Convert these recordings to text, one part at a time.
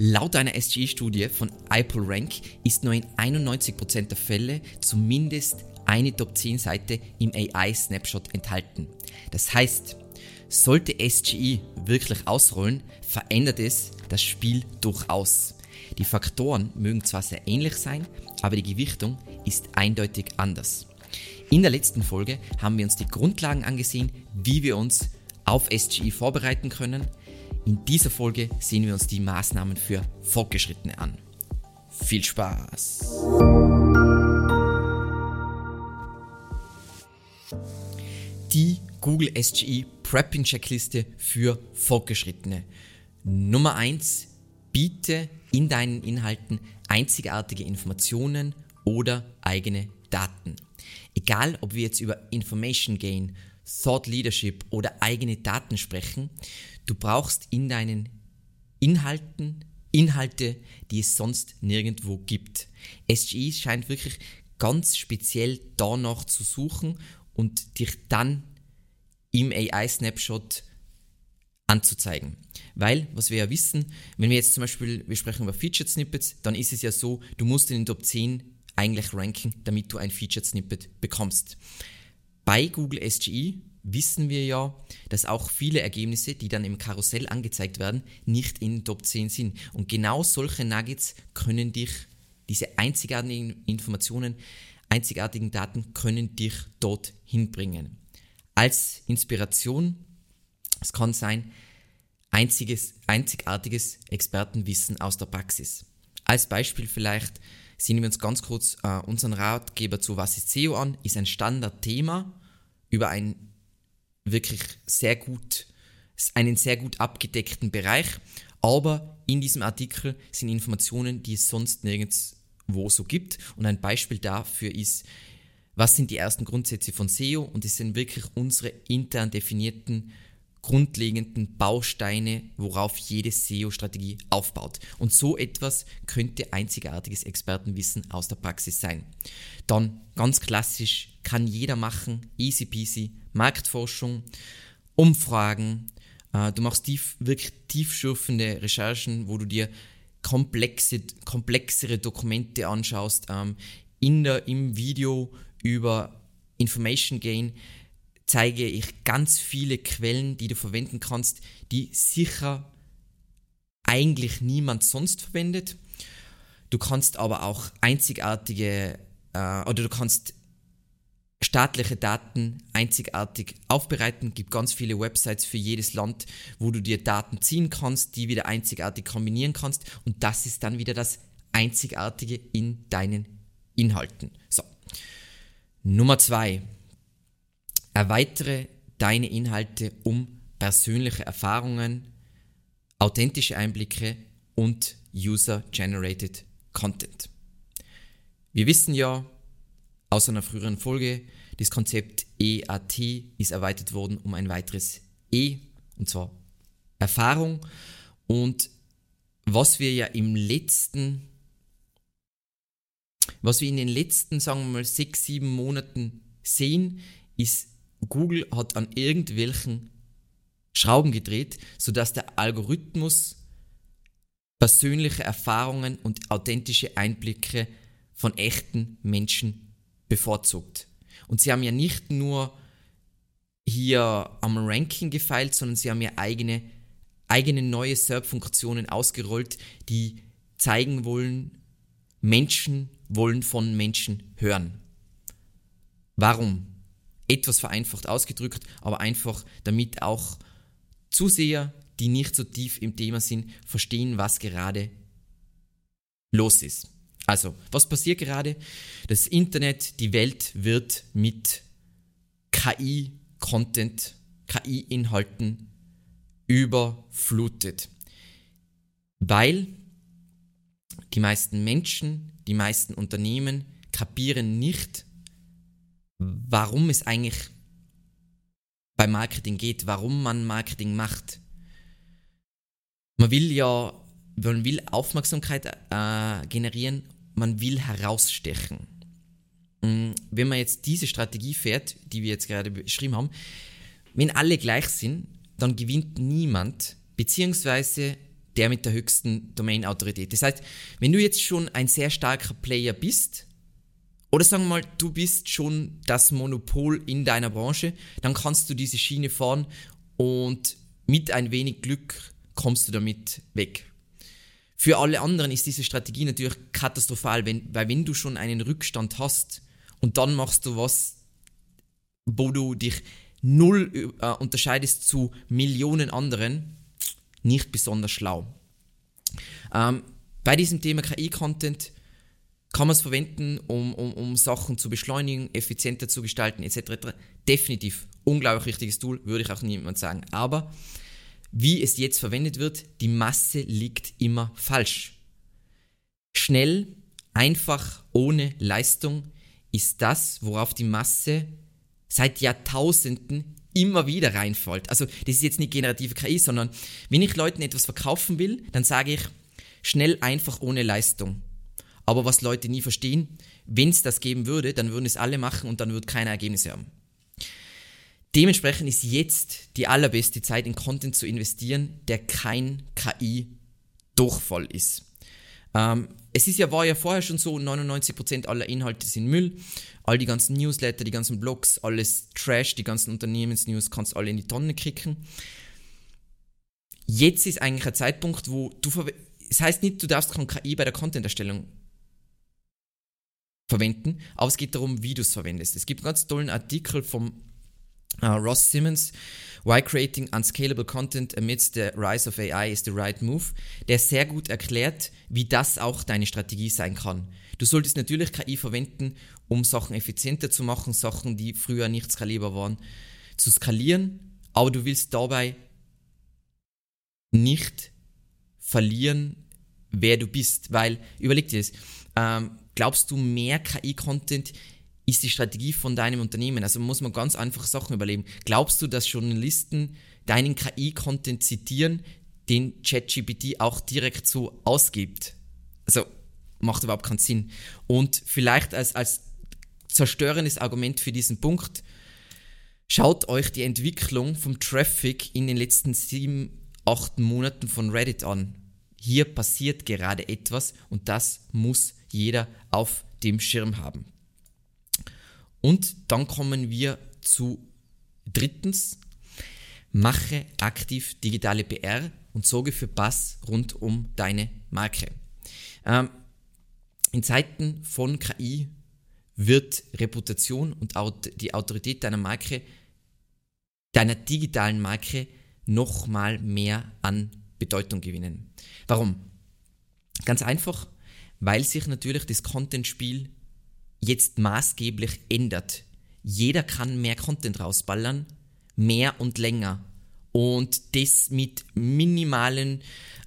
Laut einer SGE-Studie von iPolRank ist nur in 91% der Fälle zumindest eine Top 10 Seite im AI-Snapshot enthalten. Das heißt, sollte SGE wirklich ausrollen, verändert es das Spiel durchaus. Die Faktoren mögen zwar sehr ähnlich sein, aber die Gewichtung ist eindeutig anders. In der letzten Folge haben wir uns die Grundlagen angesehen, wie wir uns auf SGE vorbereiten können. In dieser Folge sehen wir uns die Maßnahmen für Fortgeschrittene an. Viel Spaß! Die Google SGE Prepping Checkliste für Fortgeschrittene. Nummer 1. Biete in deinen Inhalten einzigartige Informationen oder eigene Daten. Egal, ob wir jetzt über Information Gain, Thought Leadership oder eigene Daten sprechen, du brauchst in deinen Inhalten Inhalte, die es sonst nirgendwo gibt. SGE scheint wirklich ganz speziell danach zu suchen und dich dann im AI-Snapshot anzuzeigen. Weil, was wir ja wissen, wenn wir jetzt zum Beispiel, wir sprechen über Featured Snippets, dann ist es ja so, du musst in den Top 10 eigentlich ranken, damit du ein Featured Snippet bekommst. Bei Google SGE wissen wir ja, dass auch viele Ergebnisse, die dann im Karussell angezeigt werden, nicht in Top 10 sind. Und genau solche Nuggets können dich, diese einzigartigen Informationen, einzigartigen Daten können dich dort hinbringen. Als Inspiration, es kann sein, einziges, einzigartiges Expertenwissen aus der Praxis. Als Beispiel vielleicht sehen wir uns ganz kurz äh, unseren Ratgeber zu Was ist SEO an, ist ein Standardthema über ein wirklich sehr gut, einen sehr gut abgedeckten Bereich. Aber in diesem Artikel sind Informationen, die es sonst nirgendwo so gibt. Und ein Beispiel dafür ist, was sind die ersten Grundsätze von SEO? Und es sind wirklich unsere intern definierten grundlegenden Bausteine, worauf jede SEO-Strategie aufbaut. Und so etwas könnte einzigartiges Expertenwissen aus der Praxis sein. Dann ganz klassisch kann jeder machen, easy peasy, Marktforschung, Umfragen, äh, du machst tief, wirklich tiefschürfende Recherchen, wo du dir komplexe, komplexere Dokumente anschaust, ähm, in der, im Video über Information Gain zeige ich ganz viele Quellen, die du verwenden kannst, die sicher eigentlich niemand sonst verwendet. Du kannst aber auch einzigartige äh, oder du kannst staatliche Daten einzigartig aufbereiten. Es gibt ganz viele Websites für jedes Land, wo du dir Daten ziehen kannst, die wieder einzigartig kombinieren kannst und das ist dann wieder das Einzigartige in deinen Inhalten. So. Nummer zwei. Erweitere deine Inhalte um persönliche Erfahrungen, authentische Einblicke und User-Generated Content. Wir wissen ja aus einer früheren Folge, das Konzept EAT ist erweitert worden um ein weiteres E, und zwar Erfahrung. Und was wir ja im letzten, was wir in den letzten, sagen wir mal, sechs, sieben Monaten sehen, ist Google hat an irgendwelchen Schrauben gedreht, sodass der Algorithmus persönliche Erfahrungen und authentische Einblicke von echten Menschen bevorzugt. Und sie haben ja nicht nur hier am Ranking gefeilt, sondern sie haben ja eigene, eigene neue SERP-Funktionen ausgerollt, die zeigen wollen, Menschen wollen von Menschen hören. Warum? Etwas vereinfacht ausgedrückt, aber einfach damit auch Zuseher, die nicht so tief im Thema sind, verstehen, was gerade los ist. Also, was passiert gerade? Das Internet, die Welt wird mit KI-Content, KI-Inhalten überflutet. Weil die meisten Menschen, die meisten Unternehmen kapieren nicht, warum es eigentlich beim Marketing geht, warum man Marketing macht. Man will ja, man will Aufmerksamkeit äh, generieren, man will herausstechen. Mm, wenn man jetzt diese Strategie fährt, die wir jetzt gerade beschrieben haben, wenn alle gleich sind, dann gewinnt niemand, beziehungsweise der mit der höchsten Domain-Autorität. Das heißt, wenn du jetzt schon ein sehr starker Player bist, oder sagen wir mal, du bist schon das Monopol in deiner Branche, dann kannst du diese Schiene fahren und mit ein wenig Glück kommst du damit weg. Für alle anderen ist diese Strategie natürlich katastrophal, wenn, weil wenn du schon einen Rückstand hast und dann machst du was, wo du dich null äh, unterscheidest zu Millionen anderen, nicht besonders schlau. Ähm, bei diesem Thema KI-Content kann man es verwenden, um, um, um Sachen zu beschleunigen, effizienter zu gestalten, etc. Definitiv unglaublich wichtiges Tool, würde ich auch niemand sagen. Aber wie es jetzt verwendet wird, die Masse liegt immer falsch. Schnell, einfach, ohne Leistung ist das, worauf die Masse seit Jahrtausenden immer wieder reinfällt. Also das ist jetzt nicht generative KI, sondern wenn ich Leuten etwas verkaufen will, dann sage ich schnell, einfach, ohne Leistung. Aber was Leute nie verstehen, wenn es das geben würde, dann würden es alle machen und dann würde keiner Ergebnisse haben. Dementsprechend ist jetzt die allerbeste Zeit in Content zu investieren, der kein KI-Durchfall ist. Ähm, es ist ja, war ja vorher schon so, 99% aller Inhalte sind Müll. All die ganzen Newsletter, die ganzen Blogs, alles Trash, die ganzen Unternehmensnews kannst du alle in die Tonne kicken. Jetzt ist eigentlich ein Zeitpunkt, wo du, das heißt nicht, du darfst kein KI bei der Content-Erstellung verwenden, aber es geht darum, wie du es verwendest. Es gibt einen ganz tollen Artikel vom uh, Ross Simmons, Why Creating Unscalable Content Amidst the Rise of AI is the Right Move, der sehr gut erklärt, wie das auch deine Strategie sein kann. Du solltest natürlich KI verwenden, um Sachen effizienter zu machen, Sachen, die früher nicht skalierbar waren, zu skalieren, aber du willst dabei nicht verlieren, wer du bist, weil überleg dir das, ähm, glaubst du, mehr KI-Content ist die Strategie von deinem Unternehmen? Also muss man ganz einfach Sachen überlegen. Glaubst du, dass Journalisten deinen KI-Content zitieren, den ChatGPT auch direkt so ausgibt? Also macht überhaupt keinen Sinn. Und vielleicht als, als zerstörendes Argument für diesen Punkt, schaut euch die Entwicklung vom Traffic in den letzten sieben, acht Monaten von Reddit an. Hier passiert gerade etwas und das muss jeder auf dem Schirm haben. Und dann kommen wir zu drittens, mache aktiv digitale PR und sorge für Bass rund um deine Marke. Ähm, in Zeiten von KI wird Reputation und die Autorität deiner Marke, deiner digitalen Marke, nochmal mehr an Bedeutung gewinnen. Warum? Ganz einfach, weil sich natürlich das Content-Spiel jetzt maßgeblich ändert. Jeder kann mehr Content rausballern, mehr und länger. Und das mit minimalen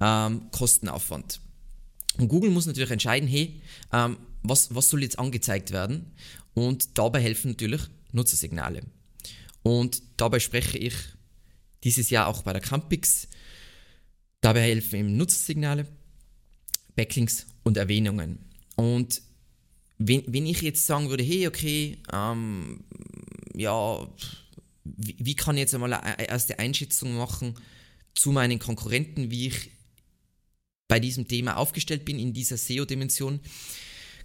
ähm, Kostenaufwand. Und Google muss natürlich entscheiden, hey, ähm, was, was soll jetzt angezeigt werden? Und dabei helfen natürlich Nutzersignale. Und dabei spreche ich dieses Jahr auch bei der Campix. Dabei helfen eben Nutzersignale, Backlinks und Erwähnungen. Und wenn, wenn ich jetzt sagen würde, hey, okay, ähm, ja, wie, wie, kann ich jetzt einmal eine erste Einschätzung machen zu meinen Konkurrenten, wie ich bei diesem Thema aufgestellt bin in dieser SEO-Dimension?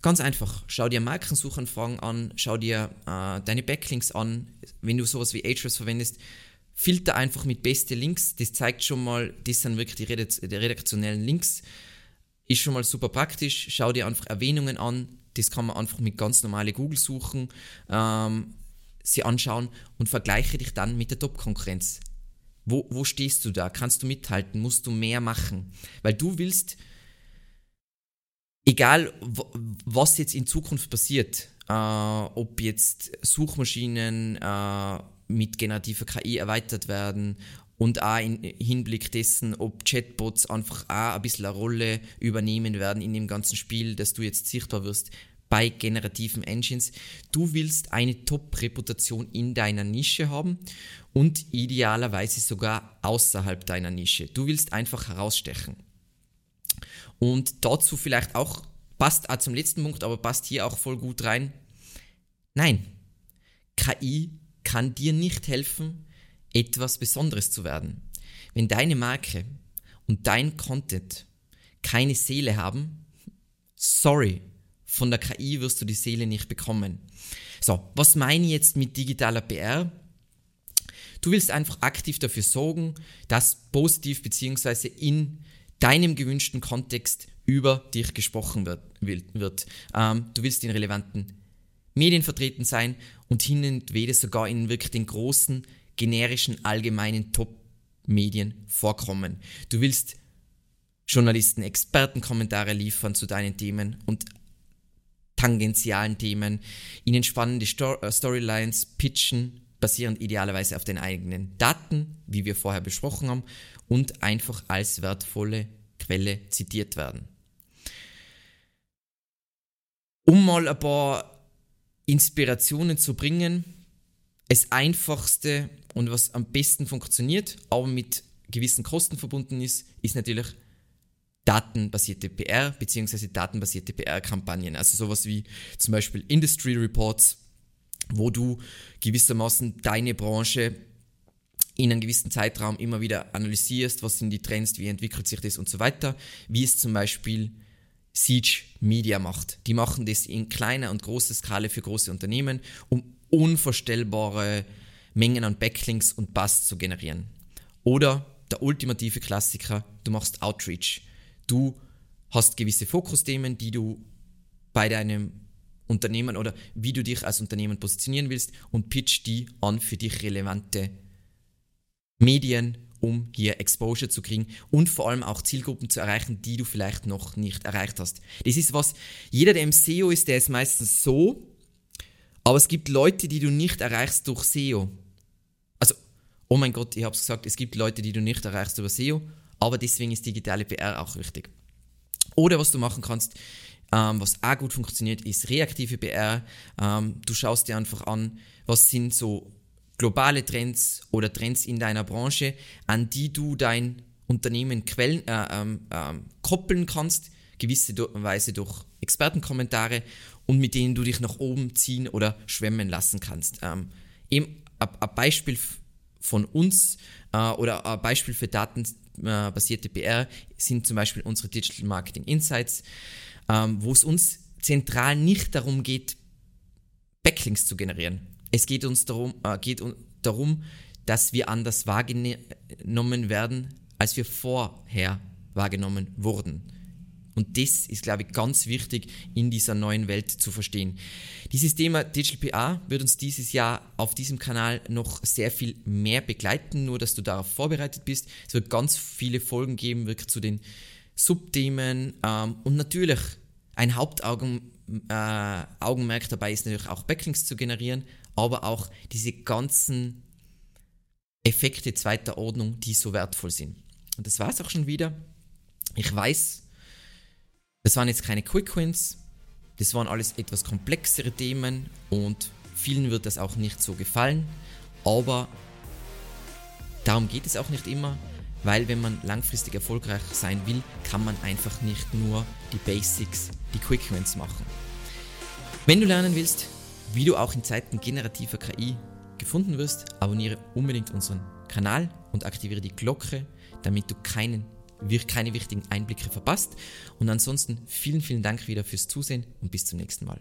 Ganz einfach, schau dir Markensuchanfragen an, schau dir äh, deine Backlinks an, wenn du sowas wie Ahrefs verwendest, filter einfach mit beste Links, das zeigt schon mal, das sind wirklich die, redaktionellen Links, ist schon mal super praktisch, schau dir einfach Erwähnungen an, das kann man einfach mit ganz normalen Google suchen, ähm, sie anschauen und vergleiche dich dann mit der Top-Konkurrenz. Wo, wo stehst du da? Kannst du mithalten? Musst du mehr machen? Weil du willst, egal was jetzt in Zukunft passiert, äh, ob jetzt Suchmaschinen äh, mit generativer KI erweitert werden und auch im Hinblick dessen, ob Chatbots einfach auch ein bisschen eine Rolle übernehmen werden in dem ganzen Spiel, dass du jetzt sichtbar wirst bei generativen Engines. Du willst eine Top-Reputation in deiner Nische haben und idealerweise sogar außerhalb deiner Nische. Du willst einfach herausstechen. Und dazu vielleicht auch, passt auch zum letzten Punkt, aber passt hier auch voll gut rein. Nein, KI kann dir nicht helfen, etwas Besonderes zu werden. Wenn deine Marke und dein Content keine Seele haben, sorry, von der KI wirst du die Seele nicht bekommen. So, was meine ich jetzt mit digitaler PR? Du willst einfach aktiv dafür sorgen, dass positiv bzw. in deinem gewünschten Kontext über dich gesprochen wird. wird. Ähm, du willst in relevanten Medien vertreten sein und hin und wieder sogar in wirklich den großen, generischen, allgemeinen Top-Medien vorkommen. Du willst Journalisten Expertenkommentare liefern zu deinen Themen und tangentialen Themen, ihnen spannende Stor äh, Storylines pitchen, basierend idealerweise auf den eigenen Daten, wie wir vorher besprochen haben, und einfach als wertvolle Quelle zitiert werden. Um mal ein paar Inspirationen zu bringen, das einfachste und was am besten funktioniert, aber mit gewissen Kosten verbunden ist, ist natürlich datenbasierte PR bzw. datenbasierte PR-Kampagnen. Also sowas wie zum Beispiel Industry Reports, wo du gewissermaßen deine Branche in einem gewissen Zeitraum immer wieder analysierst, was sind die Trends, wie entwickelt sich das und so weiter, wie es zum Beispiel Siege Media macht. Die machen das in kleiner und großer Skala für große Unternehmen, um unvorstellbare Mengen an Backlinks und Buzz zu generieren. Oder der ultimative Klassiker, du machst Outreach. Du hast gewisse Fokusthemen, die du bei deinem Unternehmen oder wie du dich als Unternehmen positionieren willst und pitch die an für dich relevante Medien, um hier Exposure zu kriegen und vor allem auch Zielgruppen zu erreichen, die du vielleicht noch nicht erreicht hast. Das ist was, jeder, der im SEO ist, der ist meistens so, aber es gibt Leute, die du nicht erreichst durch SEO. Also, oh mein Gott, ich habe es gesagt, es gibt Leute, die du nicht erreichst über SEO, aber deswegen ist digitale PR auch wichtig. Oder was du machen kannst, ähm, was auch gut funktioniert, ist reaktive PR. Ähm, du schaust dir einfach an, was sind so globale Trends oder Trends in deiner Branche, an die du dein Unternehmen quellen, äh, ähm, äh, koppeln kannst, gewisse Weise durch Expertenkommentare und mit denen du dich nach oben ziehen oder schwemmen lassen kannst. Ähm, eben ein Beispiel von uns äh, oder ein Beispiel für datenbasierte PR sind zum Beispiel unsere Digital Marketing Insights ähm, wo es uns zentral nicht darum geht, Backlinks zu generieren. Es geht uns darum, äh, geht darum, dass wir anders wahrgenommen werden, als wir vorher wahrgenommen wurden. Und das ist, glaube ich, ganz wichtig in dieser neuen Welt zu verstehen. Dieses Thema Digital PR wird uns dieses Jahr auf diesem Kanal noch sehr viel mehr begleiten, nur dass du darauf vorbereitet bist. Es wird ganz viele Folgen geben, wirklich zu den Subthemen ähm, und natürlich ein Hauptaugenmerk äh, dabei ist natürlich auch Backlinks zu generieren, aber auch diese ganzen Effekte zweiter Ordnung, die so wertvoll sind. Und das war es auch schon wieder. Ich weiß, das waren jetzt keine Quick Wins, das waren alles etwas komplexere Themen und vielen wird das auch nicht so gefallen, aber darum geht es auch nicht immer. Weil wenn man langfristig erfolgreich sein will, kann man einfach nicht nur die Basics, die Quick Wins machen. Wenn du lernen willst, wie du auch in Zeiten generativer KI gefunden wirst, abonniere unbedingt unseren Kanal und aktiviere die Glocke, damit du keinen, keine wichtigen Einblicke verpasst. Und ansonsten vielen, vielen Dank wieder fürs Zusehen und bis zum nächsten Mal.